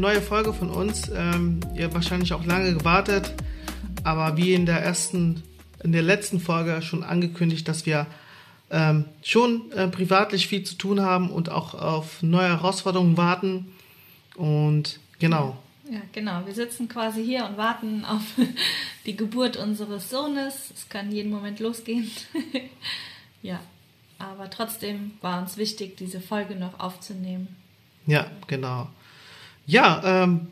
neue Folge von uns. Ähm, ihr habt wahrscheinlich auch lange gewartet, aber wie in der ersten, in der letzten Folge schon angekündigt, dass wir ähm, schon äh, privatlich viel zu tun haben und auch auf neue Herausforderungen warten. Und genau. Ja, genau. Wir sitzen quasi hier und warten auf die Geburt unseres Sohnes. Es kann jeden Moment losgehen. ja, aber trotzdem war uns wichtig, diese Folge noch aufzunehmen. Ja, genau. Ja, ähm,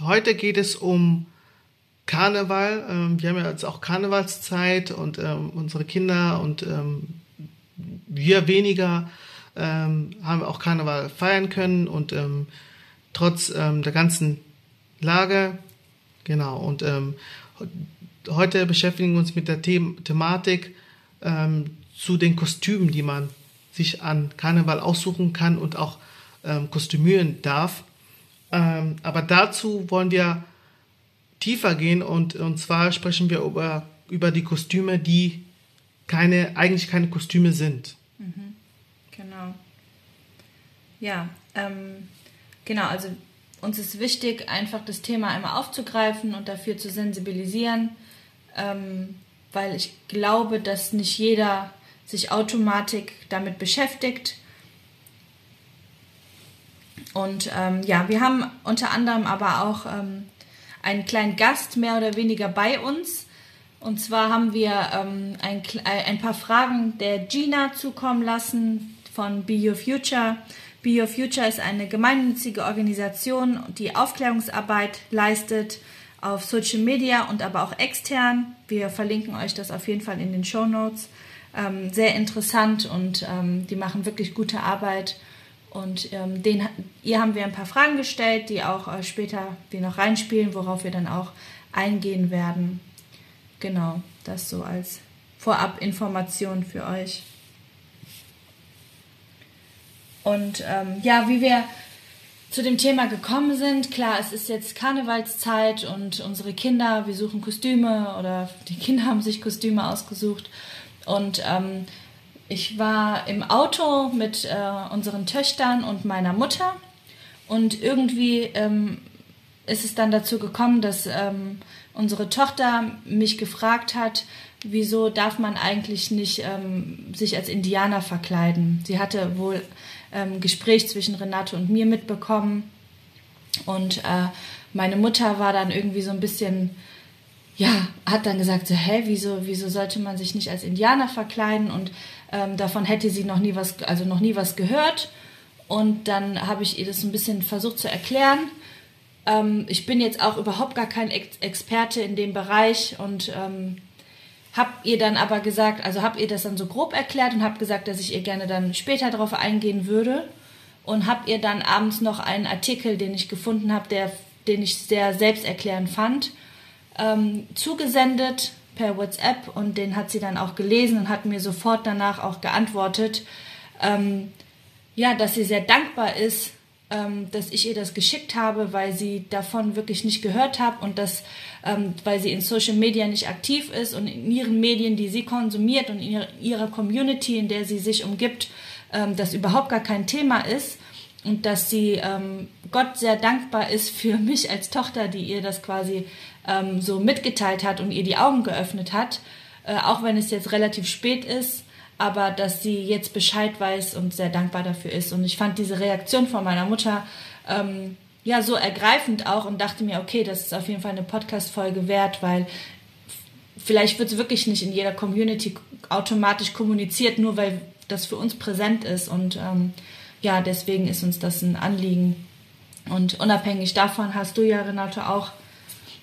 heute geht es um Karneval. Ähm, wir haben ja jetzt auch Karnevalszeit und ähm, unsere Kinder und ähm, wir weniger ähm, haben auch Karneval feiern können und ähm, trotz der ganzen Lage, genau, und heute beschäftigen wir uns mit der The Thematik zu den Kostümen, die man sich an Karneval aussuchen kann und auch ähm, kostümieren darf. Ähm, aber dazu wollen wir tiefer gehen und, und zwar sprechen wir über, über die Kostüme, die keine, eigentlich keine Kostüme sind. Mhm. Genau. Ja, ähm, genau, also uns ist wichtig, einfach das Thema einmal aufzugreifen und dafür zu sensibilisieren, ähm, weil ich glaube, dass nicht jeder sich automatisch damit beschäftigt. Und ähm, ja, wir haben unter anderem aber auch ähm, einen kleinen Gast mehr oder weniger bei uns. Und zwar haben wir ähm, ein, ein paar Fragen der Gina zukommen lassen von Be Your Future. Be Your Future ist eine gemeinnützige Organisation, die Aufklärungsarbeit leistet auf Social Media und aber auch extern. Wir verlinken euch das auf jeden Fall in den Show Notes. Ähm, sehr interessant und ähm, die machen wirklich gute Arbeit. Und ähm, den, ihr haben wir ein paar Fragen gestellt, die auch äh, später wir noch reinspielen, worauf wir dann auch eingehen werden. Genau, das so als Vorabinformation für euch. Und ähm, ja, wie wir zu dem Thema gekommen sind, klar, es ist jetzt Karnevalszeit und unsere Kinder, wir suchen Kostüme oder die Kinder haben sich Kostüme ausgesucht. Und ähm, ich war im Auto mit äh, unseren Töchtern und meiner Mutter und irgendwie ähm, ist es dann dazu gekommen, dass ähm, unsere Tochter mich gefragt hat, wieso darf man eigentlich nicht ähm, sich als Indianer verkleiden. Sie hatte wohl ähm, Gespräch zwischen Renate und mir mitbekommen und äh, meine Mutter war dann irgendwie so ein bisschen ja, hat dann gesagt, so, hä, wieso, wieso sollte man sich nicht als Indianer verkleiden? Und ähm, davon hätte sie noch nie was, also noch nie was gehört. Und dann habe ich ihr das ein bisschen versucht zu erklären. Ähm, ich bin jetzt auch überhaupt gar kein Ex Experte in dem Bereich und ähm, habe ihr dann aber gesagt, also habe ihr das dann so grob erklärt und habe gesagt, dass ich ihr gerne dann später darauf eingehen würde und habe ihr dann abends noch einen Artikel, den ich gefunden habe, den ich sehr selbsterklärend fand, ähm, zugesendet per WhatsApp und den hat sie dann auch gelesen und hat mir sofort danach auch geantwortet, ähm, ja, dass sie sehr dankbar ist, ähm, dass ich ihr das geschickt habe, weil sie davon wirklich nicht gehört hat und dass, ähm, weil sie in Social Media nicht aktiv ist und in ihren Medien, die sie konsumiert und in ihrer, Community, in der sie sich umgibt, ähm, das überhaupt gar kein Thema ist und dass sie ähm, Gott sehr dankbar ist für mich als Tochter, die ihr das quasi ähm, so mitgeteilt hat und ihr die Augen geöffnet hat, äh, auch wenn es jetzt relativ spät ist, aber dass sie jetzt Bescheid weiß und sehr dankbar dafür ist. Und ich fand diese Reaktion von meiner Mutter ähm, ja so ergreifend auch und dachte mir, okay, das ist auf jeden Fall eine Podcast-Folge wert, weil vielleicht wird es wirklich nicht in jeder Community automatisch kommuniziert, nur weil das für uns präsent ist. Und ähm, ja, deswegen ist uns das ein Anliegen. Und unabhängig davon hast du ja, Renate, auch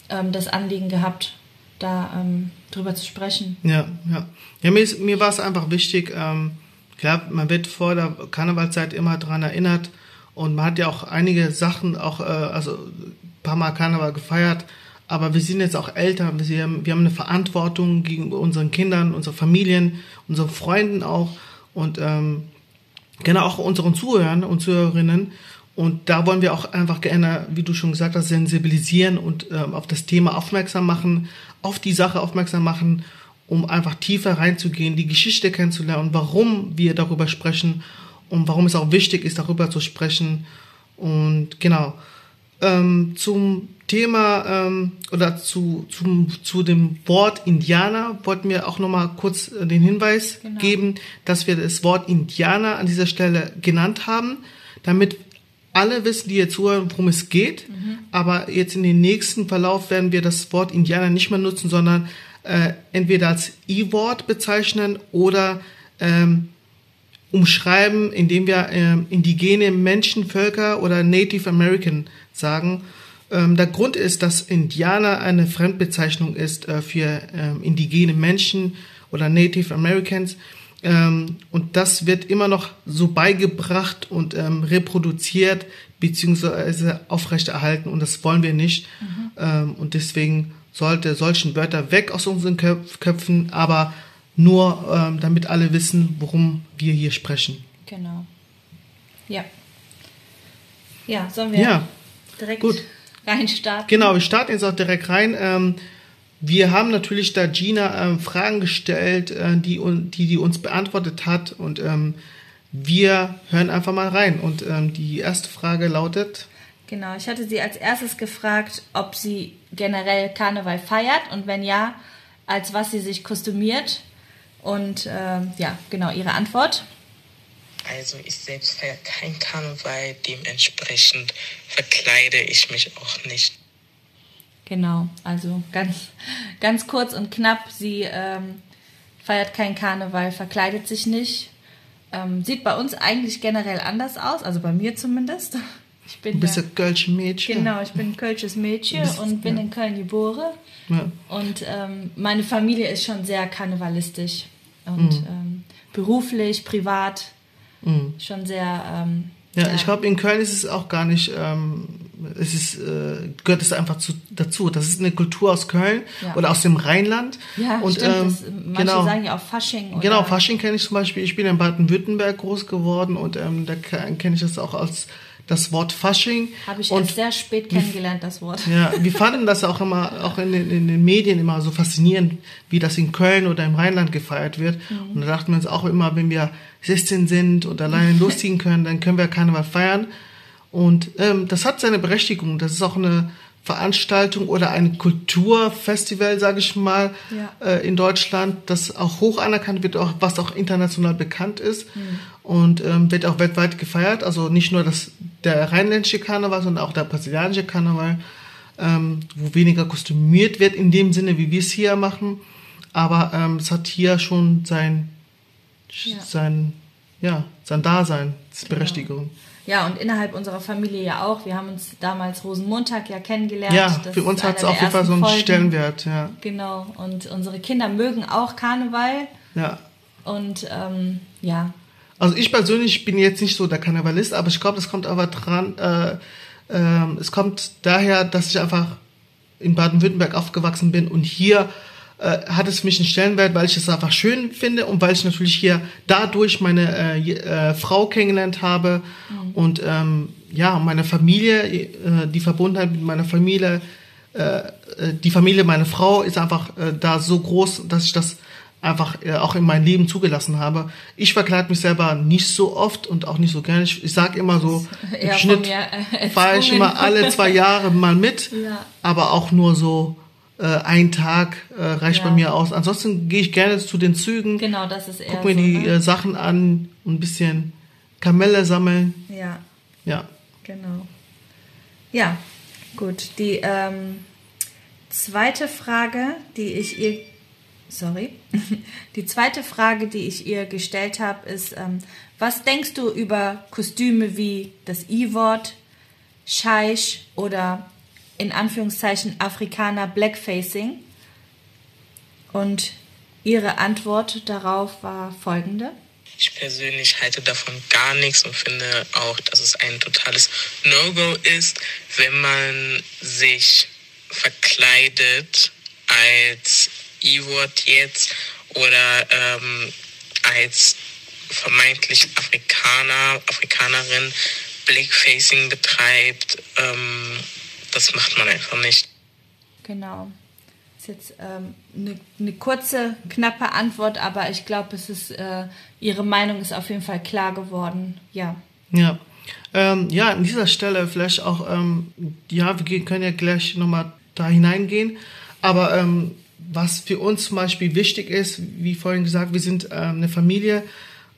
ähm, das Anliegen gehabt, da ähm, drüber zu sprechen. Ja, ja. Ja, mir, mir war es einfach wichtig, ähm, klar, man wird vor der Karnevalzeit immer daran erinnert und man hat ja auch einige Sachen, auch, äh, also ein paar Mal Karneval gefeiert, aber wir sind jetzt auch älter, wir haben, wir haben eine Verantwortung gegenüber unseren Kindern, unseren Familien, unseren Freunden auch und ähm, genau auch unseren Zuhörern und Zuhörerinnen. Und da wollen wir auch einfach gerne, wie du schon gesagt hast, sensibilisieren und ähm, auf das Thema aufmerksam machen, auf die Sache aufmerksam machen, um einfach tiefer reinzugehen, die Geschichte kennenzulernen warum wir darüber sprechen und warum es auch wichtig ist, darüber zu sprechen. Und genau. Ähm, zum Thema ähm, oder zu, zum, zu dem Wort Indianer wollten wir auch nochmal kurz äh, den Hinweis genau. geben, dass wir das Wort Indianer an dieser Stelle genannt haben, damit alle wissen, die jetzt zuhören, worum es geht. Mhm. Aber jetzt in den nächsten Verlauf werden wir das Wort Indianer nicht mehr nutzen, sondern äh, entweder als I-Wort bezeichnen oder ähm, umschreiben, indem wir äh, indigene Menschenvölker oder Native American sagen. Ähm, der Grund ist, dass Indianer eine Fremdbezeichnung ist äh, für ähm, indigene Menschen oder Native Americans. Ähm, und das wird immer noch so beigebracht und reproduziert beziehungsweise aufrechterhalten und das wollen wir nicht. Mhm. Und deswegen sollte solchen Wörter weg aus unseren Köpfen, aber nur damit alle wissen, worum wir hier sprechen. Genau. Ja. Ja, sollen wir ja. direkt Gut. Reinstarten? Genau, wir starten jetzt auch direkt rein. Ähm, wir haben natürlich da Gina ähm, Fragen gestellt, äh, die, die die uns beantwortet hat und ähm, wir hören einfach mal rein. Und ähm, die erste Frage lautet: Genau, ich hatte sie als erstes gefragt, ob sie generell Karneval feiert und wenn ja, als was sie sich kostümiert. Und äh, ja, genau, ihre Antwort. Also ich selbst feiere kein Karneval, dementsprechend verkleide ich mich auch nicht. Genau, also ganz, ganz kurz und knapp, sie ähm, feiert kein Karneval, verkleidet sich nicht. Ähm, sieht bei uns eigentlich generell anders aus, also bei mir zumindest. Ich bin du bist ein Kölsches Mädchen. Genau, ich bin ein Kölsches Mädchen bist, und bin ja. in Köln geboren. Ja. Und ähm, meine Familie ist schon sehr karnevalistisch. Und mhm. ähm, beruflich, privat mhm. schon sehr. Ähm, ja, ja, ich glaube, in Köln ist es auch gar nicht, ähm, es ist, äh, gehört es einfach zu, dazu. Das ist eine Kultur aus Köln ja. oder aus dem Rheinland. Ja, und, stimmt. Ähm, das, manche genau, sagen ja auch Fasching. Oder? Genau, Fasching kenne ich zum Beispiel. Ich bin in Baden-Württemberg groß geworden und ähm, da kenne ich das auch als das Wort Fasching. Habe ich und sehr spät kennengelernt, das Wort. Ja, wir fanden das auch immer, auch in den, in den Medien immer so faszinierend, wie das in Köln oder im Rheinland gefeiert wird. Mhm. Und da dachten wir uns auch immer, wenn wir 16 sind und alleine losziehen können, dann können wir Karneval feiern. Und ähm, das hat seine Berechtigung. Das ist auch eine Veranstaltung oder ein Kulturfestival, sage ich mal, ja. äh, in Deutschland, das auch hoch anerkannt wird, auch, was auch international bekannt ist mhm. und ähm, wird auch weltweit gefeiert. Also nicht nur das, der rheinländische Karneval, sondern auch der brasilianische Karneval, ähm, wo weniger kostümiert wird in dem Sinne, wie wir es hier machen. Aber ähm, es hat hier schon sein, ja. sein, ja, sein Dasein, genau. Berechtigung. Ja, und innerhalb unserer Familie ja auch. Wir haben uns damals Rosenmontag ja kennengelernt. Ja, das für uns hat es auf jeden Fall so einen Folgen. Stellenwert, ja. Genau. Und unsere Kinder mögen auch Karneval. Ja. Und ähm, ja. Also ich persönlich bin jetzt nicht so der Karnevalist, aber ich glaube, das kommt aber dran, äh, äh, es kommt daher, dass ich einfach in Baden-Württemberg aufgewachsen bin und hier äh, hat es mich einen Stellenwert, weil ich es einfach schön finde und weil ich natürlich hier dadurch meine äh, äh, Frau kennengelernt habe mhm. und ähm, ja, meine Familie, äh, die Verbundenheit mit meiner Familie, äh, die Familie meiner Frau ist einfach da so groß, dass ich das einfach auch in mein Leben zugelassen habe. Ich verkleide mich selber nicht so oft und auch nicht so gerne. Ich, ich sage immer so, im Schnitt fahre ich immer alle zwei Jahre mal mit, ja. aber auch nur so äh, ein Tag äh, reicht ja. bei mir aus. Ansonsten gehe ich gerne zu den Zügen. Genau, das ist eher Guck mir so, die ne? äh, Sachen an und ein bisschen Kamelle sammeln. Ja. Ja. Genau. Ja, gut. Die ähm, zweite Frage, die ich ihr sorry. Die zweite Frage, die ich ihr gestellt habe, ist, ähm, was denkst du über Kostüme wie das I-Wort, Scheich oder in Anführungszeichen Afrikaner Blackfacing. Und ihre Antwort darauf war folgende. Ich persönlich halte davon gar nichts und finde auch, dass es ein totales No-Go ist, wenn man sich verkleidet als E-Wort jetzt oder ähm, als vermeintlich Afrikaner, Afrikanerin Blackfacing betreibt. Ähm, das macht man einfach nicht. Genau. Das ist jetzt ähm, eine, eine, kurze, knappe Antwort, aber ich glaube, es ist äh, Ihre Meinung ist auf jeden Fall klar geworden. Ja. Ja. Ähm, ja, an dieser Stelle vielleicht auch, ähm, ja, wir können ja gleich nochmal da hineingehen, aber ähm, was für uns zum Beispiel wichtig ist, wie vorhin gesagt, wir sind ähm, eine Familie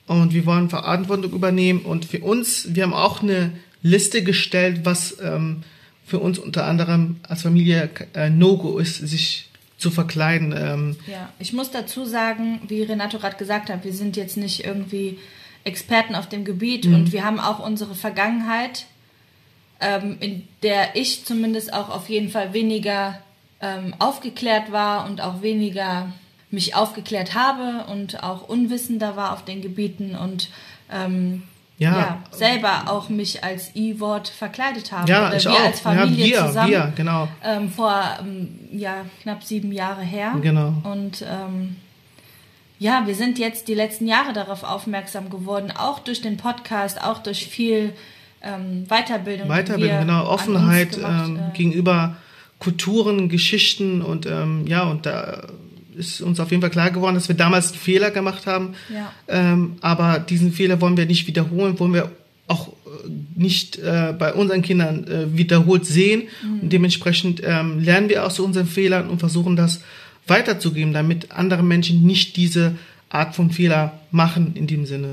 und wir wollen Verantwortung übernehmen und für uns, wir haben auch eine Liste gestellt, was ähm, für uns unter anderem als Familie äh, No-Go ist, sich zu verkleiden. Ähm. Ja, ich muss dazu sagen, wie Renato gerade gesagt hat, wir sind jetzt nicht irgendwie Experten auf dem Gebiet mhm. und wir haben auch unsere Vergangenheit, ähm, in der ich zumindest auch auf jeden Fall weniger ähm, aufgeklärt war und auch weniger mich aufgeklärt habe und auch unwissender war auf den Gebieten und ähm, ja. ja. selber auch mich als E-Wort verkleidet habe. Ja, Oder ich wir auch. als Familie ja, wir, zusammen. Wir, genau. Ähm, vor ähm, ja, knapp sieben Jahre her. Genau. Und ähm, ja, wir sind jetzt die letzten Jahre darauf aufmerksam geworden, auch durch den Podcast, auch durch viel ähm, Weiterbildung. Weiterbildung, genau, Offenheit gemacht, ähm, äh, gegenüber Kulturen, Geschichten und ähm, ja, und da ist uns auf jeden Fall klar geworden, dass wir damals einen Fehler gemacht haben. Ja. Ähm, aber diesen Fehler wollen wir nicht wiederholen, wollen wir auch äh, nicht äh, bei unseren Kindern äh, wiederholt sehen. Mhm. Und dementsprechend ähm, lernen wir aus unseren Fehlern und versuchen das weiterzugeben, damit andere Menschen nicht diese Art von Fehler machen in dem Sinne.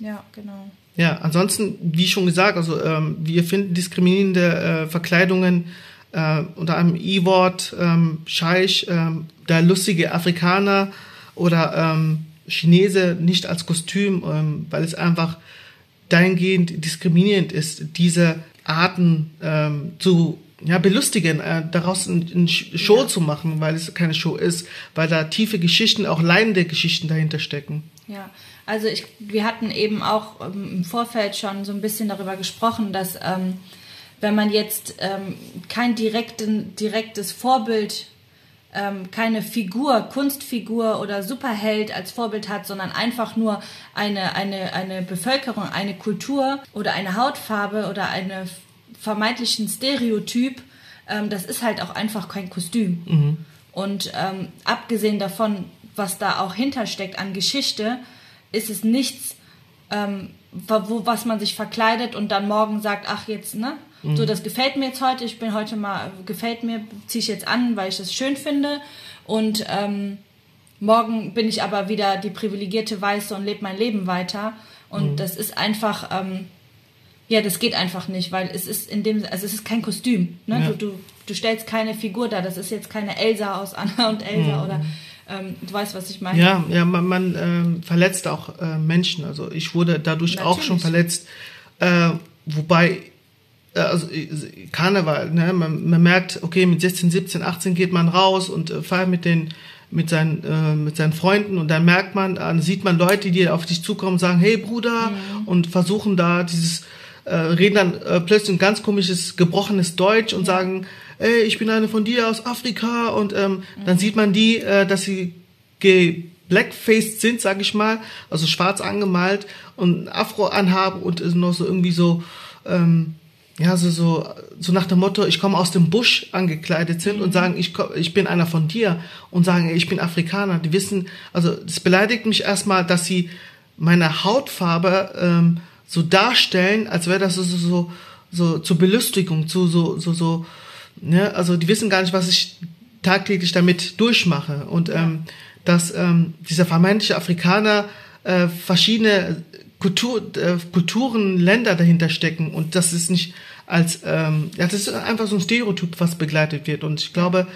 Ja, ja genau. Ja, ansonsten, wie schon gesagt, also ähm, wir finden diskriminierende äh, Verkleidungen äh, unter einem E-Wort, ähm, Scheich, ähm, der lustige Afrikaner oder ähm, Chinese nicht als Kostüm, ähm, weil es einfach dahingehend diskriminierend ist, diese Arten ähm, zu ja, belustigen, äh, daraus eine ein Show ja. zu machen, weil es keine Show ist, weil da tiefe Geschichten, auch leidende Geschichten dahinter stecken. Ja, also ich, wir hatten eben auch ähm, im Vorfeld schon so ein bisschen darüber gesprochen, dass ähm, wenn man jetzt ähm, kein direkten, direktes Vorbild, ähm, keine Figur, Kunstfigur oder Superheld als Vorbild hat, sondern einfach nur eine, eine, eine Bevölkerung, eine Kultur oder eine Hautfarbe oder einen vermeintlichen Stereotyp, ähm, das ist halt auch einfach kein Kostüm. Mhm. Und ähm, abgesehen davon, was da auch hintersteckt an Geschichte, ist es nichts, ähm, wo, was man sich verkleidet und dann morgen sagt, ach jetzt, ne? Mhm. So, das gefällt mir jetzt heute, ich bin heute mal, gefällt mir, ziehe ich jetzt an, weil ich das schön finde. Und ähm, morgen bin ich aber wieder die privilegierte Weiße und lebe mein Leben weiter. Und mhm. das ist einfach, ähm, ja, das geht einfach nicht, weil es ist in dem, also es ist kein Kostüm. Ne? Ja. Du, du, du stellst keine Figur da. Das ist jetzt keine Elsa aus Anna und Elsa mhm. oder ähm, du weißt, was ich meine. Ja, ja, man, man ähm, verletzt auch äh, Menschen. Also ich wurde dadurch Natürlich. auch schon verletzt. Äh, wobei also äh, Karneval, ne? man, man merkt, okay, mit 16, 17, 18 geht man raus und äh, feiert mit den mit seinen äh, mit seinen Freunden und dann merkt man, dann sieht man Leute, die auf dich zukommen, und sagen, hey Bruder mhm. und versuchen da dieses äh, reden dann äh, plötzlich ein ganz komisches gebrochenes Deutsch und ja. sagen, ey, ich bin eine von dir aus Afrika und ähm, mhm. dann sieht man die, äh, dass sie blackfaced sind, sag ich mal, also schwarz angemalt und Afro anhaben und noch so irgendwie so ähm, ja, so, so, so nach dem Motto, ich komme aus dem Busch angekleidet sind mhm. und sagen, ich, ich bin einer von dir und sagen, ich bin Afrikaner. Die wissen, also es beleidigt mich erstmal, dass sie meine Hautfarbe ähm, so darstellen, als wäre das so, so, so, so zur Belustigung, zu so, so, so, ne, also die wissen gar nicht, was ich tagtäglich damit durchmache. Und ähm, dass ähm, dieser vermeintliche Afrikaner äh, verschiedene Kultur, äh, Kulturen, Länder dahinter stecken und das ist nicht als, ähm, das ist einfach so ein Stereotyp, was begleitet wird und ich glaube,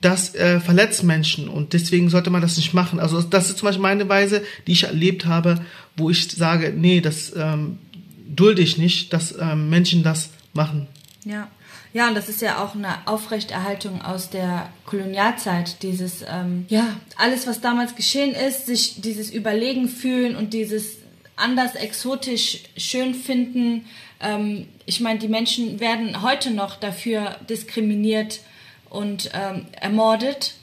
das äh, verletzt Menschen und deswegen sollte man das nicht machen. Also das ist zum Beispiel meine Weise, die ich erlebt habe, wo ich sage, nee, das ähm, dulde ich nicht, dass ähm, Menschen das machen. Ja. Ja, und das ist ja auch eine Aufrechterhaltung aus der Kolonialzeit. Dieses, ähm, ja, alles, was damals geschehen ist, sich dieses Überlegen fühlen und dieses anders exotisch schön finden. Ähm, ich meine, die Menschen werden heute noch dafür diskriminiert und ähm, ermordet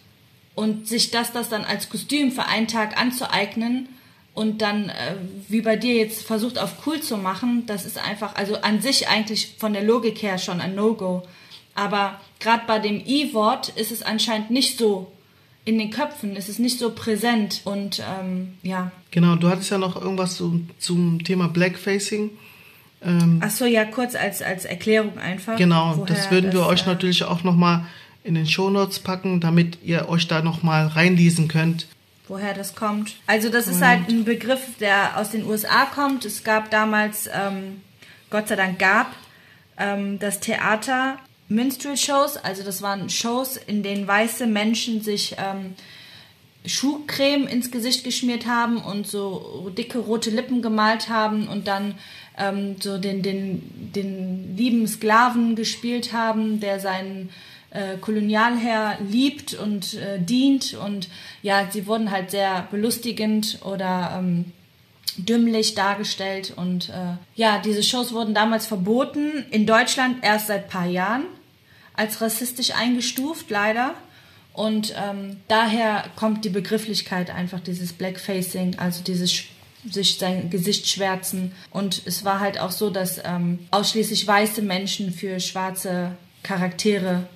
und sich das, das dann als Kostüm für einen Tag anzueignen und dann, äh, wie bei dir jetzt versucht auf cool zu machen, das ist einfach, also an sich eigentlich von der Logik her schon ein No-Go. Aber gerade bei dem I-Wort ist es anscheinend nicht so in den Köpfen, es ist nicht so präsent und ähm, ja. Genau, du hattest ja noch irgendwas zum, zum Thema Blackfacing. Ähm, Ach so, ja, kurz als, als Erklärung einfach. genau, das würden wir das, euch äh, natürlich auch nochmal in den Shownotes packen, damit ihr euch da nochmal reinlesen könnt. woher das kommt. Also das ist halt ein Begriff, der aus den USA kommt. Es gab damals, ähm, Gott sei Dank gab, ähm, das Theater Minstrel-Shows. Also das waren Shows, in denen weiße Menschen sich ähm, Schuhcreme ins Gesicht geschmiert haben und so dicke rote Lippen gemalt haben und dann ähm, so den, den, den lieben Sklaven gespielt haben, der seinen äh, Kolonialherr liebt und äh, dient. Und ja, sie wurden halt sehr belustigend oder ähm, dümmlich dargestellt. Und äh, ja, diese Shows wurden damals verboten. In Deutschland erst seit paar Jahren als rassistisch eingestuft, leider. Und ähm, daher kommt die Begrifflichkeit einfach dieses Blackfacing, also dieses sich sein Gesicht schwärzen. Und es war halt auch so, dass ähm, ausschließlich weiße Menschen für schwarze Charaktere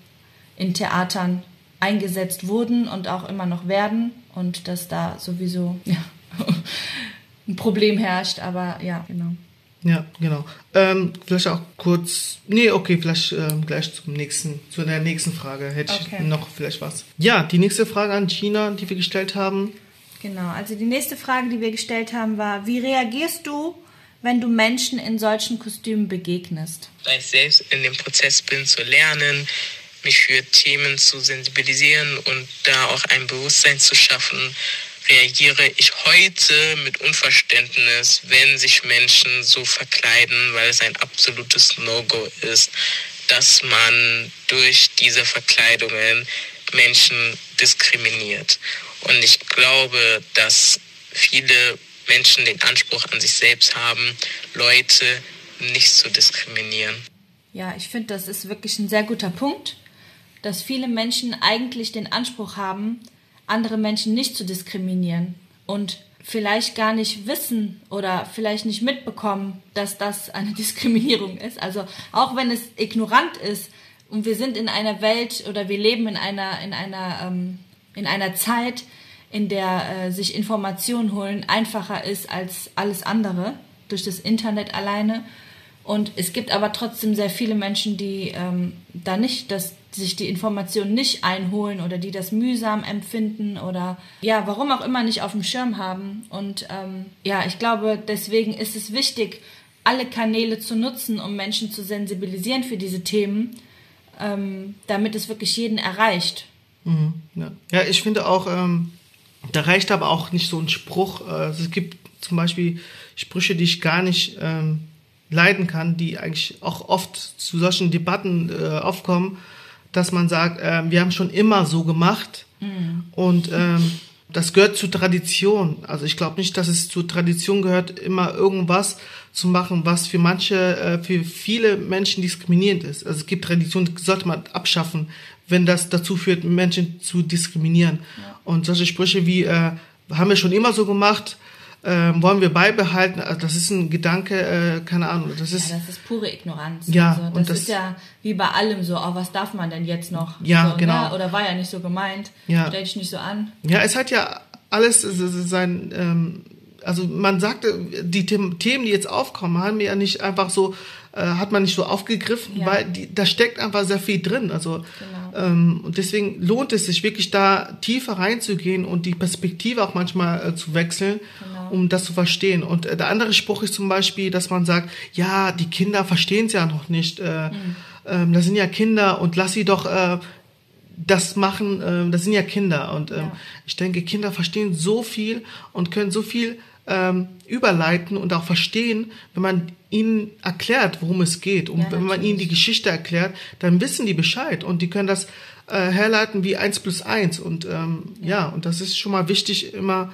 in Theatern eingesetzt wurden und auch immer noch werden. Und dass da sowieso ja, ein Problem herrscht. Aber ja, genau. Ja, genau. Ähm, vielleicht auch kurz. Nee, okay, vielleicht ähm, gleich zum nächsten, zu der nächsten Frage hätte Okay. ich noch vielleicht was. Ja, die nächste Frage an Gina, die wir gestellt haben. Genau, also die nächste Frage, die wir gestellt haben, war, wie reagierst du, wenn du Menschen in solchen Kostümen begegnest? da ich selbst in dem Prozess bin zu lernen, mich für Themen zu sensibilisieren und da auch ein Bewusstsein zu schaffen, reagiere ich heute mit Unverständnis, wenn sich Menschen so verkleiden, weil es ein absolutes No-Go ist, dass man durch diese Verkleidungen Menschen diskriminiert. Und ich glaube, dass viele Menschen den Anspruch an sich selbst haben, Leute nicht zu diskriminieren. Ja, ich finde, das ist wirklich ein sehr guter Punkt, dass viele Menschen eigentlich den Anspruch haben, andere Menschen nicht zu diskriminieren und vielleicht gar nicht wissen oder vielleicht nicht mitbekommen, dass das eine Diskriminierung ist. Also auch wenn es ignorant ist und wir sind in einer Welt oder wir leben in einer in einer ähm, in einer Zeit, in der äh, sich Informationen holen einfacher ist als alles andere durch das Internet alleine. Und es gibt aber trotzdem sehr viele Menschen, die ähm, da nicht, dass sich die Informationen nicht einholen oder die das mühsam empfinden oder ja, warum auch immer nicht auf dem Schirm haben. Und ähm, ja, ich glaube, deswegen ist es wichtig, alle Kanäle zu nutzen, um Menschen zu sensibilisieren für diese Themen, ähm, damit es wirklich jeden erreicht. Mhm, ja. ja, ich finde auch, ähm, da reicht aber auch nicht so ein Spruch. Also es gibt zum Beispiel Sprüche, die ich gar nicht ähm, leiden kann, die eigentlich auch oft zu solchen Debatten äh, aufkommen, dass man sagt, äh, wir haben schon immer so gemacht und ähm, das gehört zur Tradition. Also ich glaube nicht, dass es zur Tradition gehört, immer irgendwas zu machen, was für manche, äh, für viele Menschen diskriminierend ist. Also es gibt Traditionen, die sollte man abschaffen, wenn das dazu führt, Menschen zu diskriminieren. Und solche Sprüche wie, äh, haben wir schon immer so gemacht, äh, wollen wir beibehalten, also das ist ein Gedanke, äh, keine Ahnung, das ist, Ja, das ist pure Ignoranz. Ja, also, das, und das- ist ja wie bei allem so, oh, was darf man denn jetzt noch? Ja, so, genau. Ne? Oder war ja nicht so gemeint. Ja. Stell dich nicht so an. Ja, es hat ja alles sein, ähm, also man sagte, die Them- Themen, die jetzt aufkommen, haben wir ja nicht einfach so, äh, hat man nicht so aufgegriffen, Ja. weil die, da steckt einfach sehr viel drin. Also Genau. ähm, und deswegen lohnt es sich wirklich da tiefer reinzugehen und die Perspektive auch manchmal äh, zu wechseln, Genau. Um das zu verstehen. Und äh, der andere Spruch ist zum Beispiel, dass man sagt, ja, die Kinder verstehen es ja noch nicht. Äh, Mhm. ähm, das sind ja Kinder und lass sie doch äh, das machen, ähm, das sind ja Kinder. Und ähm, Ja. ich denke, Kinder verstehen so viel und können so viel ähm, überleiten und auch verstehen, wenn man ihnen erklärt, worum es geht. Und Ja, wenn man ihnen die. Geschichte erklärt, dann wissen die Bescheid und die können das äh, herleiten wie eins plus eins. Und ähm, ja. und das ist schon mal wichtig, immer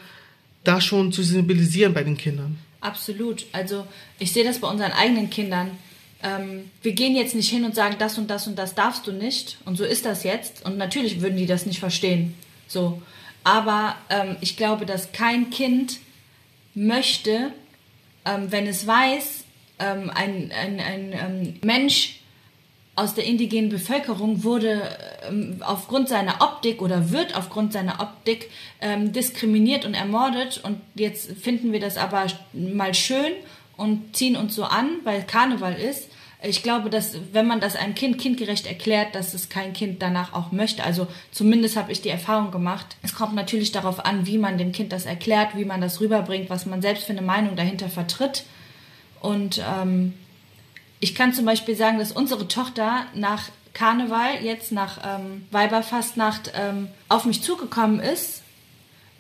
da schon zu sensibilisieren bei den Kindern. Absolut. Also ich sehe das bei unseren eigenen Kindern. Ähm, wir gehen jetzt nicht hin und sagen, das und das und das darfst du nicht. Und so ist das jetzt. Und natürlich würden die das nicht verstehen. So. Aber ähm, ich glaube, dass kein Kind möchte, ähm, wenn es weiß, ähm, ein, ein, ein ähm, Mensch aus der indigenen Bevölkerung wurde ähm, aufgrund seiner Optik oder wird aufgrund seiner Optik ähm, diskriminiert und ermordet. Und jetzt finden wir das aber mal schön und ziehen uns so an, weil Karneval ist. Ich glaube, dass wenn man das einem Kind kindgerecht erklärt, dass es kein Kind danach auch möchte. Also zumindest habe ich die Erfahrung gemacht. Es kommt natürlich darauf an, wie man dem Kind das erklärt, wie man das rüberbringt, was man selbst für eine Meinung dahinter vertritt. Und ähm, ich kann zum Beispiel sagen, dass unsere Tochter nach Karneval, jetzt nach ähm, Weiberfastnacht, ähm, auf mich zugekommen ist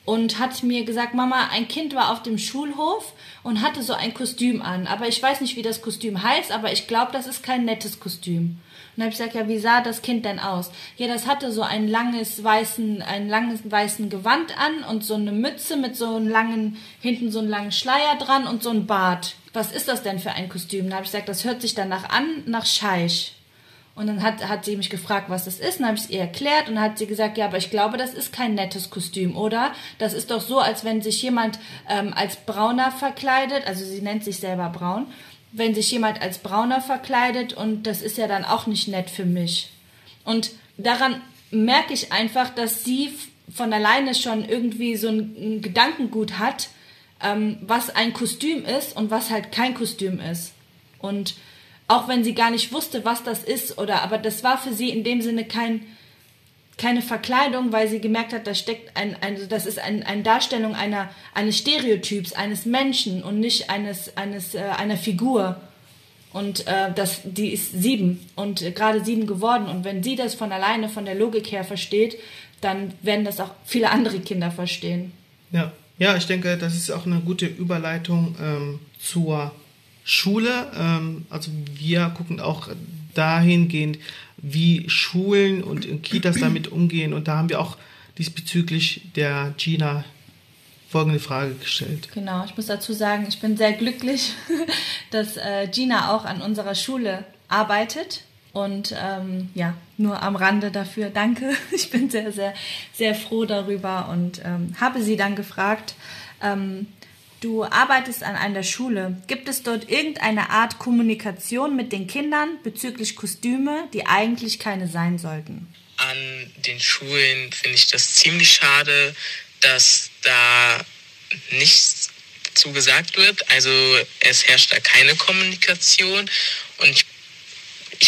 und hat mir gesagt, Mama, ein Kind war auf dem Schulhof und hatte so ein Kostüm an. Aber ich weiß nicht, wie das Kostüm heißt, aber ich glaube, das ist kein nettes Kostüm. Und habe ich gesagt, ja, wie sah das Kind denn aus? Ja, das hatte so ein langes weißen, ein langes weißen Gewand an und so eine Mütze mit so einem langen, hinten so einem langen Schleier dran und so ein Bart. Was ist das denn für ein Kostüm? Da habe ich gesagt, das hört sich danach an, nach Scheich. Und dann hat, hat sie mich gefragt, was das ist. Dann habe ich es ihr erklärt und dann hat sie gesagt, ja, aber ich glaube, das ist kein nettes Kostüm, oder? Das ist doch so, als wenn sich jemand ähm, als Brauner verkleidet, also sie nennt sich selber Braun, wenn sich jemand als Brauner verkleidet und das ist ja dann auch nicht nett für mich. Und daran merke ich einfach, dass sie von alleine schon irgendwie so ein Gedankengut hat, ähm, was ein Kostüm ist und was halt kein Kostüm ist. Und auch wenn sie gar nicht wusste, was das ist oder aber das war für sie in dem Sinne kein keine Verkleidung, weil sie gemerkt hat, da steckt ein, ein das ist ein, eine Darstellung einer eines Stereotyps eines Menschen und nicht eines eines äh, einer Figur und äh, das die ist sieben und äh, gerade sieben geworden und wenn sie das von alleine von der Logik her versteht, dann werden das auch viele andere Kinder verstehen. Ja, ja, ich denke, das ist auch eine gute Überleitung ähm, zur Schule. Ähm, also wir gucken auch dahingehend, wie Schulen und Kitas damit umgehen. Und da haben wir auch diesbezüglich der Gina folgende Frage gestellt. Genau, ich muss dazu sagen, ich bin sehr glücklich, dass äh, Gina auch an unserer Schule arbeitet. Und ähm, ja, nur am Rande dafür danke. Ich bin sehr, sehr, sehr froh darüber und ähm, habe sie dann gefragt, ähm, Du arbeitest an einer Schule. Gibt es dort irgendeine Art Kommunikation mit den Kindern bezüglich Kostüme, die eigentlich keine sein sollten? An den Schulen finde ich das ziemlich schade, dass da nichts zugesagt wird. Also es herrscht da keine Kommunikation und ich,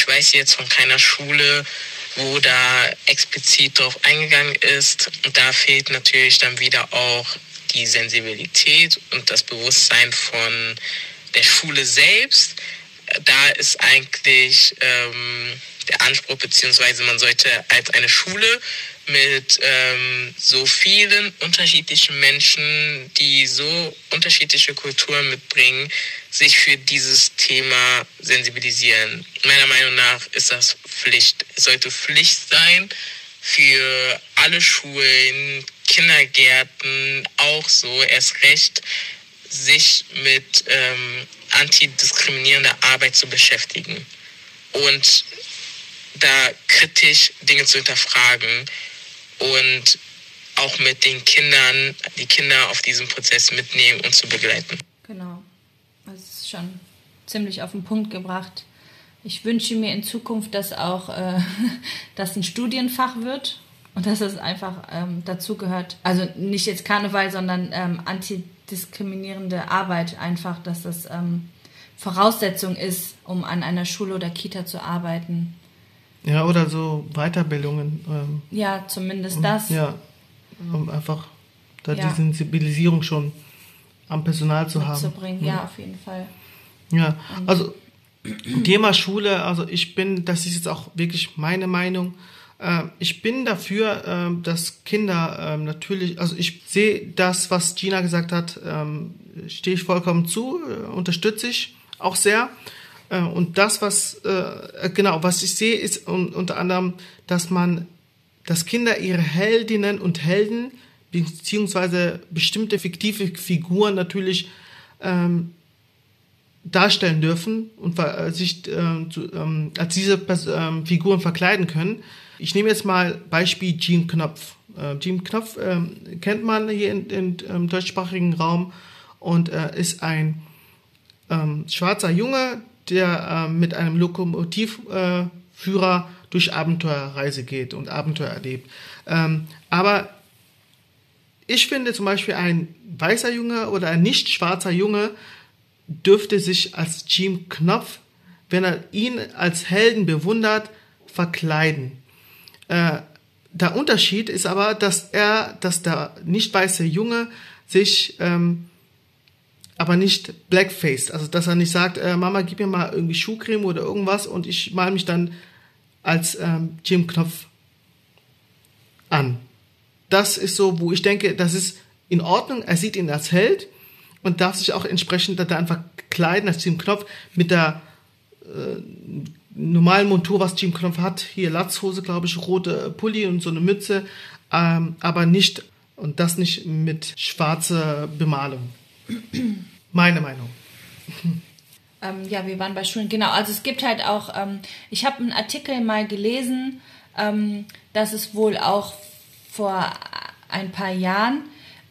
weiß jetzt von keiner Schule, wo da explizit drauf eingegangen ist. Und da fehlt natürlich dann wieder auch die Sensibilität und das Bewusstsein von der Schule selbst. Da ist eigentlich ähm, der Anspruch, beziehungsweise man sollte als eine Schule mit ähm, so vielen unterschiedlichen Menschen, die so unterschiedliche Kulturen mitbringen, sich für dieses Thema sensibilisieren. Meiner Meinung nach ist das Pflicht. Es sollte Pflicht sein für alle Schulen, Kindergärten auch so, erst recht, sich mit ähm, antidiskriminierender Arbeit zu beschäftigen und da kritisch Dinge zu hinterfragen und auch mit den Kindern, die Kinder auf diesem Prozess mitnehmen und zu begleiten. Genau, das ist schon ziemlich auf den Punkt gebracht. Ich wünsche mir in Zukunft, dass auch äh, das ein Studienfach wird und dass es einfach ähm, dazu gehört. Also nicht jetzt Karneval, sondern ähm, antidiskriminierende Arbeit einfach, dass das ähm, Voraussetzung ist, um an einer Schule oder Kita zu arbeiten. Ja, oder so Weiterbildungen. Ähm, ja, zumindest das. Ja, um einfach da ja. die Sensibilisierung schon am Personal zu haben. Zu ja, auf jeden Fall. Ja, also Thema Schule, also ich bin, das ist jetzt auch wirklich meine Meinung, äh, ich bin dafür, äh, dass Kinder äh, natürlich, also ich sehe das, was Gina gesagt hat, ähm, stehe ich vollkommen zu, äh, unterstütze ich auch sehr. Äh, und das, was, äh, genau, was ich sehe, ist unter anderem, dass man, dass Kinder ihre Heldinnen und Helden, beziehungsweise bestimmte fiktive Figuren natürlich ähm, darstellen dürfen und äh, sich äh, zu, ähm, als diese äh, Figuren verkleiden können. Ich nehme jetzt mal Beispiel Jean Knopf. Äh, Jean Knopf ähm, kennt man hier im deutschsprachigen Raum und äh, ist ein ähm, schwarzer Junge, der äh, mit einem Lokomotivführer äh, durch Abenteuerreise geht und Abenteuer erlebt. Ähm, aber ich finde zum Beispiel ein weißer Junge oder ein nicht schwarzer Junge dürfte sich als Jim Knopf, wenn er ihn als Helden bewundert, verkleiden. Äh, der Unterschied ist aber, dass er, dass der nicht weiße Junge sich ähm, aber nicht blackfaced, also dass er nicht sagt, äh, Mama, gib mir mal irgendwie Schuhcreme oder irgendwas und ich mal mich dann als ähm, Jim Knopf an. Das ist so, wo ich denke, das ist in Ordnung. Er sieht ihn als Held und darf sich auch entsprechend da einfach kleiden als Jim Knopf mit der äh, normalen Montur, was Jim Knopf hat. Hier Latzhose, glaube ich, rote Pulli und so eine Mütze, ähm, aber nicht und das nicht mit schwarzer Bemalung. Meine Meinung. Ähm, ja, wir waren bei Schulen. Genau, also es gibt halt auch, ähm, ich habe einen Artikel mal gelesen, ähm, dass es wohl auch vor ein paar Jahren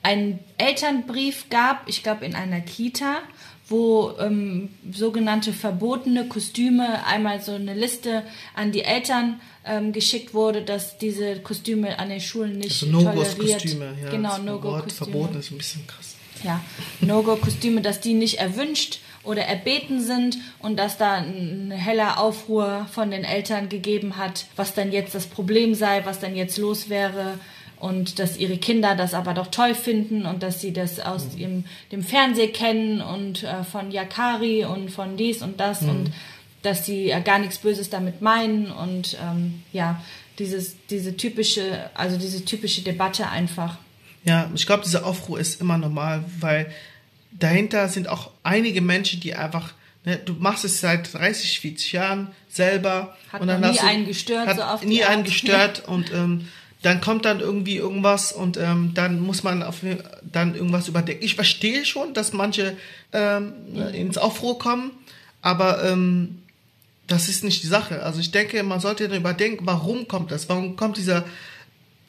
einen Elternbrief gab, ich glaube in einer Kita, wo ähm, sogenannte verbotene Kostüme einmal so eine Liste an die Eltern ähm, geschickt wurde, dass diese Kostüme an den Schulen nicht also toleriert. Kostüme, ja. Genau, No-Go-Kostüme. Verboten ist ein bisschen krass. Ja, No-Go-Kostüme, dass die nicht erwünscht oder erbeten sind und dass da ein heller Aufruhr von den Eltern gegeben hat, was dann jetzt das Problem sei, was dann jetzt los wäre und dass ihre Kinder das aber doch toll finden und dass sie das aus mhm. ihrem, dem Fernsehen kennen und äh, von Yakari und von dies und das mhm. und dass sie äh, gar nichts Böses damit meinen und ähm, ja, dieses, diese typische, also diese typische Debatte einfach. Ja, ich glaube, dieser Aufruhr ist immer normal, weil dahinter sind auch einige Menschen, die einfach, ne, du machst es seit 30, 40 Jahren selber hat und dann nie hast du, einen gestört, hat so auf nie einen gestört und ähm, dann kommt dann irgendwie irgendwas und ähm, dann muss man auf, dann irgendwas überdenken. Ich verstehe schon, dass manche ähm, ins Aufruhr kommen, aber ähm, das ist nicht die Sache. Also ich denke, man sollte überdenken, warum kommt das? Warum kommt dieser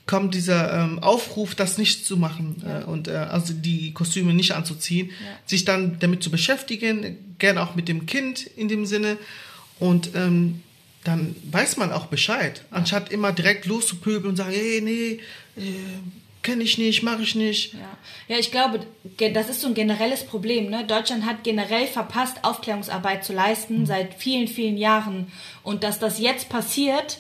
kommt dieser ähm, Aufruf, das nicht zu machen ja. äh, und äh, also die Kostüme nicht anzuziehen, ja. sich dann damit zu beschäftigen, gerne auch mit dem Kind in dem Sinne und ähm, dann weiß man auch Bescheid, anstatt immer direkt loszupöbeln und sagen, hey, nee, äh, kenne ich nicht, mache ich nicht. Ja. ja, ich glaube, das ist so ein generelles Problem. Ne? Deutschland hat generell verpasst, Aufklärungsarbeit zu leisten mhm. seit vielen, vielen Jahren. Und dass das jetzt passiert,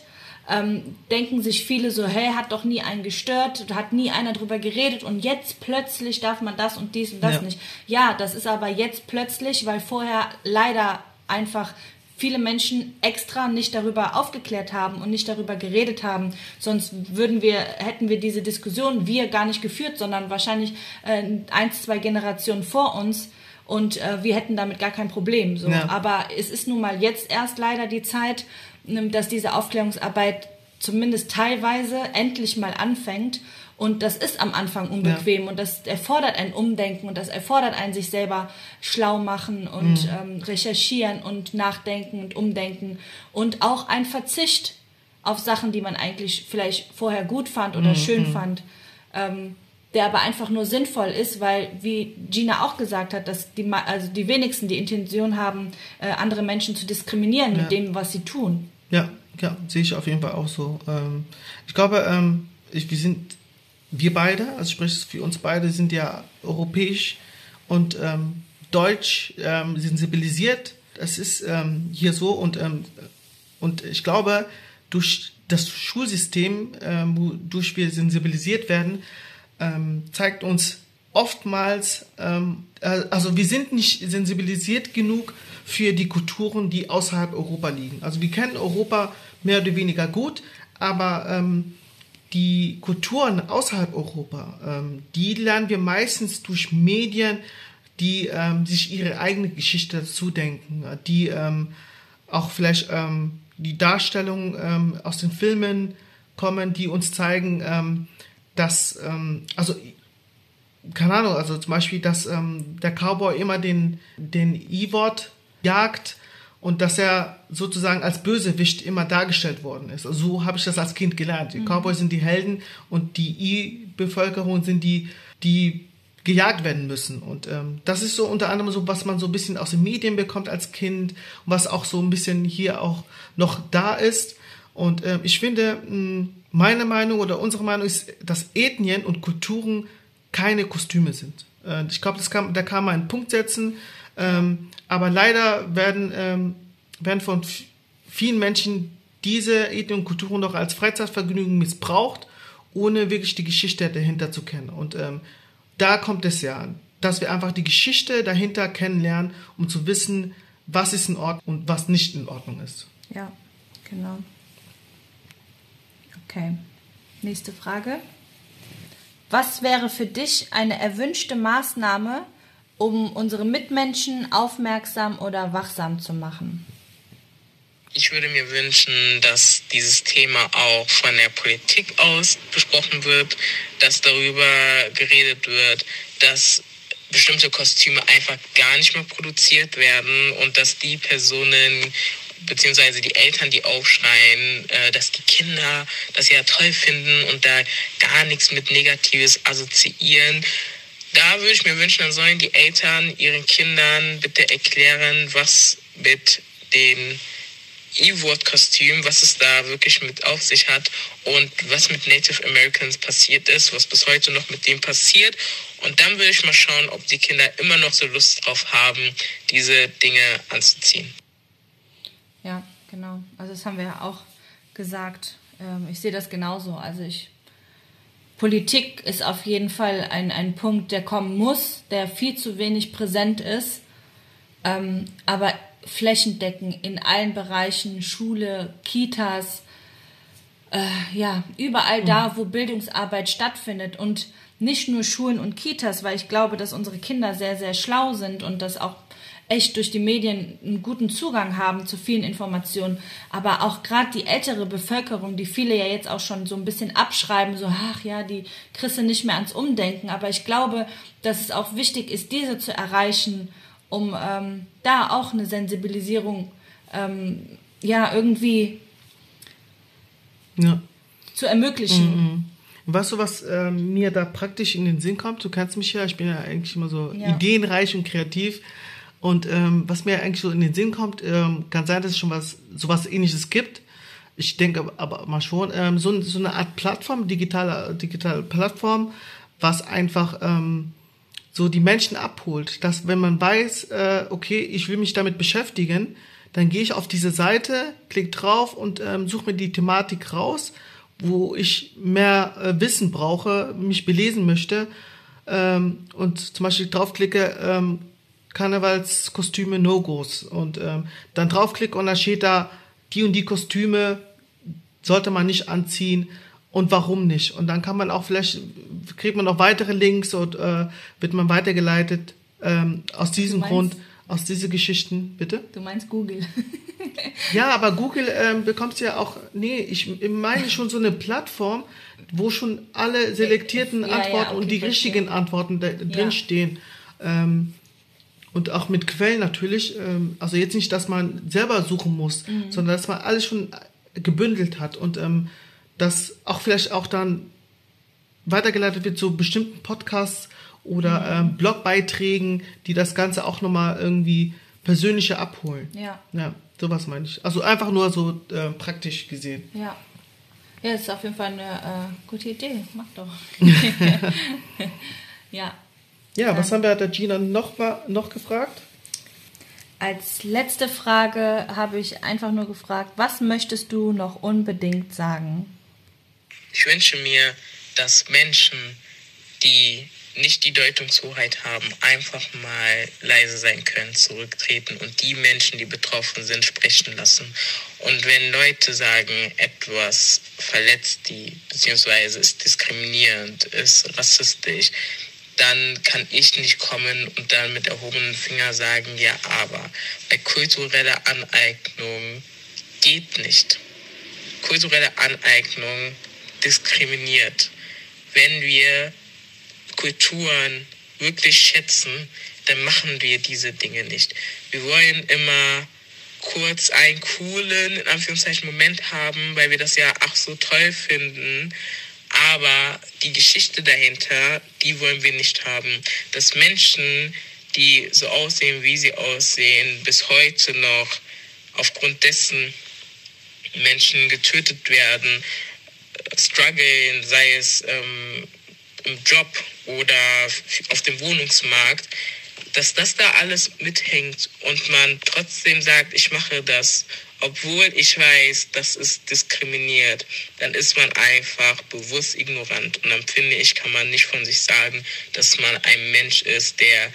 ähm, denken sich viele so, hey, hat doch nie einen gestört, hat nie einer drüber geredet und jetzt plötzlich darf man das und dies und das ja. nicht. Ja, das ist aber jetzt plötzlich, weil vorher leider einfach viele Menschen extra nicht darüber aufgeklärt haben und nicht darüber geredet haben. Sonst würden wir, hätten wir diese Diskussion wir gar nicht geführt, sondern wahrscheinlich äh, eins, zwei Generationen vor uns und äh, wir hätten damit gar kein Problem. So. Ja. Aber es ist nun mal jetzt erst leider die Zeit, ähm, dass diese Aufklärungsarbeit zumindest teilweise endlich mal anfängt und das ist am Anfang unbequem ja. und das erfordert ein Umdenken und das erfordert ein sich selber schlau machen und mhm. ähm, recherchieren und nachdenken und umdenken und auch ein Verzicht auf Sachen, die man eigentlich vielleicht vorher gut fand oder mhm. schön mhm. fand. Ähm, der aber einfach nur sinnvoll ist, weil, wie Gina auch gesagt hat, dass die, also die wenigsten die Intention haben, äh, andere Menschen zu diskriminieren ja. mit dem, was sie tun. Ja, ja, sehe ich auf jeden Fall auch so. Ähm, ich glaube, ähm, ich, wir sind wir beide, also sprich für uns beide, sind ja europäisch und ähm, deutsch ähm, sensibilisiert. Das ist ähm, hier so und, ähm, und ich glaube, durch das Schulsystem, ähm, wodurch wir sensibilisiert werden, ähm, zeigt uns oftmals, ähm, äh, also wir sind nicht sensibilisiert genug für die Kulturen, die außerhalb Europa liegen. Also wir kennen Europa mehr oder weniger gut, aber die Kulturen außerhalb Europa, ähm, die lernen wir meistens durch Medien, die ähm, sich ihre eigene Geschichte dazu denken, die ähm, auch vielleicht ähm, die Darstellungen ähm, aus den Filmen kommen, die uns zeigen, ähm, dass, ähm, also keine Ahnung, also zum Beispiel, dass ähm, der Cowboy immer den, den E-Wort jagt und dass er sozusagen als Bösewicht immer dargestellt worden ist. Also so habe ich das als Kind gelernt. Die mhm. Cowboys sind die Helden und die I-Bevölkerung sind die, die gejagt werden müssen. Und ähm, das ist so unter anderem so, was man so ein bisschen aus den Medien bekommt als Kind und was auch so ein bisschen hier auch noch da ist. Und ähm, ich finde, mh, meine Meinung oder unsere Meinung ist, dass Ethnien und Kulturen keine Kostüme sind. Äh, ich glaube, da kann man einen Punkt setzen Ähm, aber leider werden, ähm, werden von vielen Menschen diese Ethnie und Kulturen noch als Freizeitvergnügen missbraucht, ohne wirklich die Geschichte dahinter zu kennen. Und ähm, da kommt es ja an, dass wir einfach die Geschichte dahinter kennenlernen, um zu wissen, was ist in Ordnung und was nicht in Ordnung ist. Ja, genau. Okay. Nächste Frage. Was wäre für dich eine erwünschte Maßnahme, um unsere Mitmenschen aufmerksam oder wachsam zu machen? Ich würde mir wünschen, dass dieses Thema auch von der Politik aus besprochen wird, dass darüber geredet wird, dass bestimmte Kostüme einfach gar nicht mehr produziert werden und dass die Personen beziehungsweise die Eltern, die aufschreien, äh, dass die Kinder das ja toll finden und da gar nichts mit Negatives assoziieren. Da würde ich mir wünschen, dann sollen die Eltern ihren Kindern bitte erklären, was mit den E-Word-Kostüm, was es da wirklich mit auf sich hat und was mit Native Americans passiert ist, was bis heute noch mit dem passiert. Und dann will ich mal schauen, ob die Kinder immer noch so Lust drauf haben, diese Dinge anzuziehen. Ja, genau. Also das haben wir ja auch gesagt. Ähm, ich sehe das genauso. Also ich Politik ist auf jeden Fall ein, ein Punkt, der kommen muss, der viel zu wenig präsent ist. Ähm, aber flächendeckend in allen Bereichen, Schule, Kitas, äh, ja, überall da, wo Bildungsarbeit stattfindet und nicht nur Schulen und Kitas, weil ich glaube, dass unsere Kinder sehr, sehr schlau sind und das auch echt durch die Medien einen guten Zugang haben zu vielen Informationen, aber auch gerade die ältere Bevölkerung, die viele ja jetzt auch schon so ein bisschen abschreiben, so ach ja, die kriegst du nicht mehr ans Umdenken, aber ich glaube, dass es auch wichtig ist, diese zu erreichen um ähm, da auch eine Sensibilisierung ähm, ja irgendwie ja. zu ermöglichen. Mhm. Weißt du, was äh, mir da praktisch in den Sinn kommt? Du kennst mich ja, ich bin ja eigentlich immer so ja. ideenreich und kreativ. Und ähm, was mir eigentlich so in den Sinn kommt, ähm, kann sein, dass es schon was sowas ähnliches gibt. Ich denke aber mal schon, ähm, so, so eine Art Plattform, digitale, digitale Plattform, was einfach ähm, so die Menschen abholt, dass wenn man weiß, äh, okay, ich will mich damit beschäftigen, dann gehe ich auf diese Seite, klicke drauf und ähm, suche mir die Thematik raus, wo ich mehr äh, Wissen brauche, mich belesen möchte ähm, und zum Beispiel draufklicke, Karnevalskostüme No-Gos und ähm, dann draufklicke und dann steht da, die und die Kostüme sollte man nicht anziehen und warum nicht. Und dann kann man auch vielleicht, kriegt man noch weitere Links und äh, wird man weitergeleitet ähm, aus diesem Grund, aus diesen Geschichten, bitte? Du meinst Google. ja, aber Google ähm, bekommst ja auch, nee, ich meine schon so eine Plattform, wo schon alle selektierten ja, Antworten ja, okay, und die verstehe. richtigen Antworten da, drin stehen. Ähm, und auch mit Quellen natürlich. Ähm, also jetzt nicht, dass man selber suchen muss, mhm. sondern dass man alles schon gebündelt hat. Und ähm, dass auch vielleicht auch dann weitergeleitet wird zu bestimmten Podcasts oder mhm. ähm, Blogbeiträgen, die das Ganze auch nochmal irgendwie persönlicher abholen. Ja. Ja, sowas meine ich. Also einfach nur so äh, praktisch gesehen. Ja. Ja, das ist auf jeden Fall eine äh, gute Idee. Mach doch. ja. Ja, was haben wir der Gina noch, noch gefragt? Als letzte Frage habe ich einfach nur gefragt, was möchtest du noch unbedingt sagen? Ich wünsche mir, dass Menschen, die nicht die Deutungshoheit haben, einfach mal leise sein können, zurücktreten und die Menschen, die betroffen sind, sprechen lassen. Und wenn Leute sagen, etwas verletzt die, beziehungsweise ist diskriminierend, ist rassistisch, dann kann ich nicht kommen und dann mit erhobenen Finger sagen, ja, aber bei kultureller Aneignung geht nicht. Kulturelle Aneignung diskriminiert. Wenn wir Kulturen wirklich schätzen, dann machen wir diese Dinge nicht. Wir wollen immer kurz einen coolen, in Anführungszeichen, Moment haben, weil wir das ja ach so toll finden. Aber die Geschichte dahinter, die wollen wir nicht haben. Dass Menschen, die so aussehen, wie sie aussehen, bis heute noch aufgrund dessen Menschen getötet werden, strugglen, sei es ähm, im Job oder auf dem Wohnungsmarkt, dass das da alles mithängt und man trotzdem sagt, ich mache das, obwohl ich weiß, das ist diskriminiert, dann ist man einfach bewusst ignorant. Und dann finde ich, kann man nicht von sich sagen, dass man ein Mensch ist, der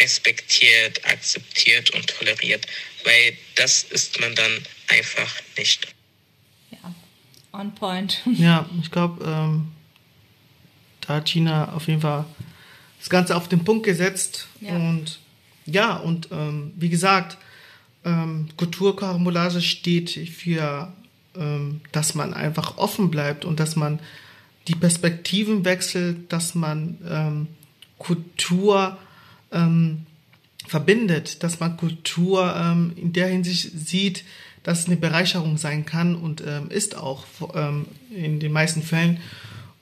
respektiert, akzeptiert und toleriert, weil das ist man dann einfach nicht. Ja, on point. Ja, ich glaube, ähm, da hat China auf jeden Fall das Ganze auf den Punkt gesetzt. Ja. Und ja, und ähm, wie gesagt, ähm, Kulturkarambolage steht für, ähm, dass man einfach offen bleibt und dass man die Perspektiven wechselt, dass man ähm, Kultur ähm, verbindet, dass man Kultur ähm, in der Hinsicht sieht, dass es eine Bereicherung sein kann und ähm, ist auch ähm, in den meisten Fällen.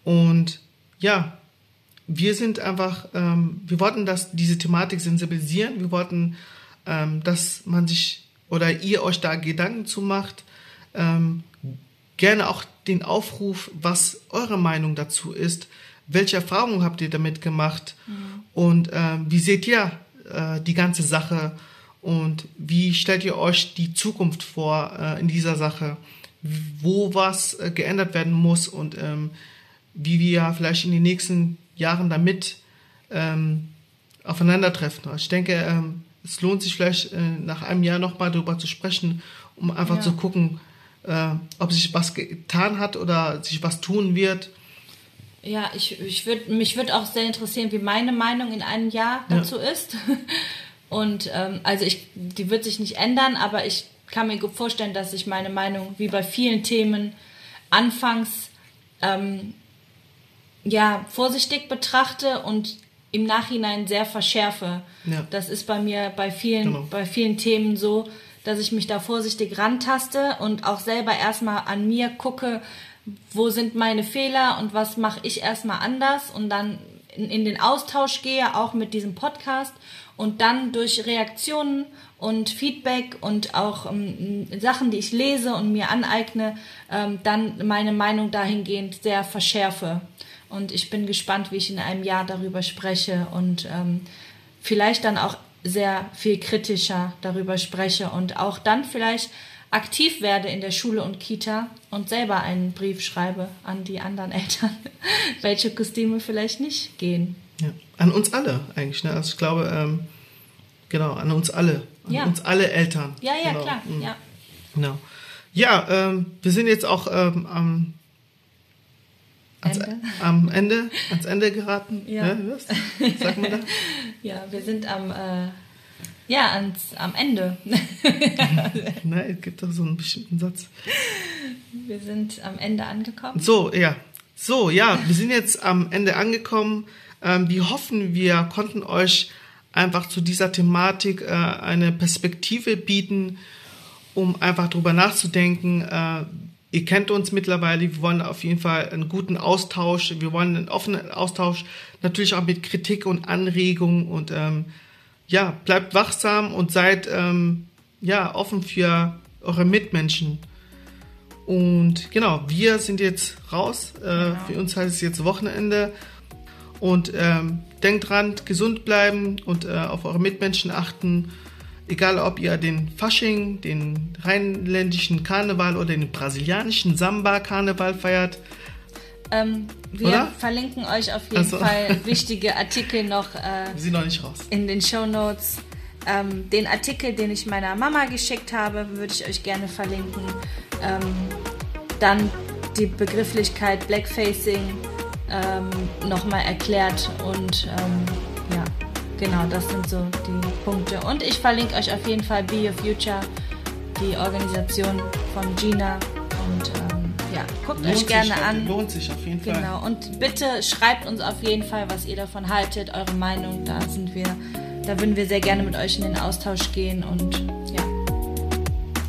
Und ja, wir sind einfach, ähm, wir wollten das, diese Thematik sensibilisieren, wir wollten, ähm, dass man sich oder ihr euch da Gedanken zu macht, ähm, gerne auch den Aufruf, was eure Meinung dazu ist, welche Erfahrungen habt ihr damit gemacht Mhm. und ähm, wie seht ihr äh, die ganze Sache und wie stellt ihr euch die Zukunft vor äh, in dieser Sache, wo was äh, geändert werden muss und ähm, wie wir vielleicht in den nächsten Jahren damit ähm, aufeinandertreffen. Also Ich denke, ähm, es lohnt sich vielleicht äh, nach einem Jahr nochmal darüber zu sprechen, um einfach Ja. zu gucken, äh, ob sich was getan hat oder sich was tun wird. Ja, ich, ich würd, mich würde auch sehr interessieren, wie meine Meinung in einem Jahr Ja. dazu ist. Und ähm, also ich, die wird sich nicht ändern, aber ich kann mir gut vorstellen, dass ich meine Meinung, wie bei vielen Themen, anfangs ähm, ja vorsichtig betrachte und im Nachhinein sehr verschärfe. Ja. Das ist bei mir bei vielen, Genau. bei vielen Themen so, dass ich mich da vorsichtig rantaste und auch selber erstmal an mir gucke, wo sind meine Fehler und was mache ich erstmal anders und dann in, in den Austausch gehe, auch mit diesem Podcast und dann durch Reaktionen und Feedback und auch ähm, Sachen, die ich lese und mir aneigne, ähm, dann meine Meinung dahingehend sehr verschärfe. Und ich bin gespannt, wie ich in einem Jahr darüber spreche und ähm, vielleicht dann auch sehr viel kritischer darüber spreche und auch dann vielleicht aktiv werde in der Schule und Kita und selber einen Brief schreibe an die anderen Eltern, welche Kostüme vielleicht nicht gehen. Ja. An uns alle eigentlich. Ne? Also ich glaube, ähm, genau, an uns alle. An Ja. uns alle Eltern. Ja, ja, genau. klar. Mhm. Ja. Genau. Ja, ähm, wir sind jetzt auch ähm, am, ans, Ende. am Ende, ans Ende geraten. Ja. Ne? Was? Sagt man da? ja, wir sind am, äh, ja, ans, am Ende. Ne, es gibt doch so einen bestimmten Satz. wir sind am Ende angekommen. So, ja. So, ja, wir sind jetzt am Ende angekommen. Ähm, wir hoffen, wir konnten euch einfach zu dieser Thematik äh, eine Perspektive bieten, um einfach drüber nachzudenken. Äh, ihr kennt uns mittlerweile, wir wollen auf jeden Fall einen guten Austausch, wir wollen einen offenen Austausch, natürlich auch mit Kritik und Anregungen und ähm, ja, bleibt wachsam und seid ähm, ja offen für eure Mitmenschen. Und genau, wir sind jetzt raus. Äh, Für uns heißt es jetzt Wochenende. Und ähm, denkt dran, gesund bleiben und äh, auf eure Mitmenschen achten. Egal, ob ihr den Fasching, den rheinländischen Karneval oder den brasilianischen Samba-Karneval feiert. Ähm, wir Oder? verlinken euch auf jeden Ach so. Fall wichtige Artikel noch äh, noch nicht raus. in den Show Notes. Ähm, den Artikel, den ich meiner Mama geschickt habe, würde ich euch gerne verlinken. Ähm, dann die Begrifflichkeit Blackfacing ähm, nochmal erklärt und ähm, genau, das sind so die Punkte. Und ich verlinke euch auf jeden Fall Be Your Future, die Organisation von Gina. Und ähm, ja, guckt euch sich, gerne Leute, an. Lohnt sich auf jeden Fall. Genau. Und bitte schreibt uns auf jeden Fall, was ihr davon haltet, eure Meinung. Da sind wir, da würden wir sehr gerne mit euch in den Austausch gehen. Und ja,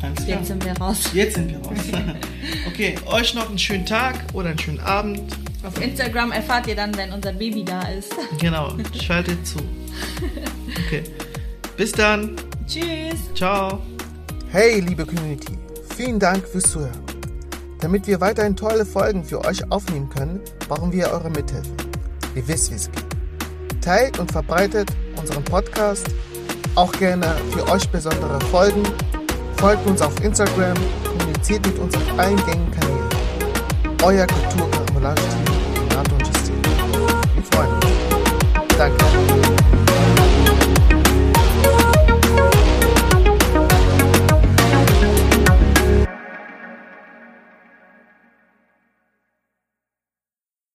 Alles klar. jetzt sind wir raus. Jetzt sind wir raus. okay, euch noch einen schönen Tag oder einen schönen Abend. Auf Instagram erfahrt ihr dann, wenn unser Baby da ist. Genau, schaltet zu. Okay. Bis dann. Tschüss. Ciao. Hey, liebe Community, vielen Dank fürs Zuhören. Damit wir weiterhin tolle Folgen für euch aufnehmen können, brauchen wir eure Mithilfe. Ihr wisst, wie es geht. Teilt und verbreitet unseren Podcast, auch gerne für euch besondere Folgen. Folgt uns auf Instagram, kommuniziert mit uns auf allen gängigen Kanälen. Euer Kulturkaramellage-Team.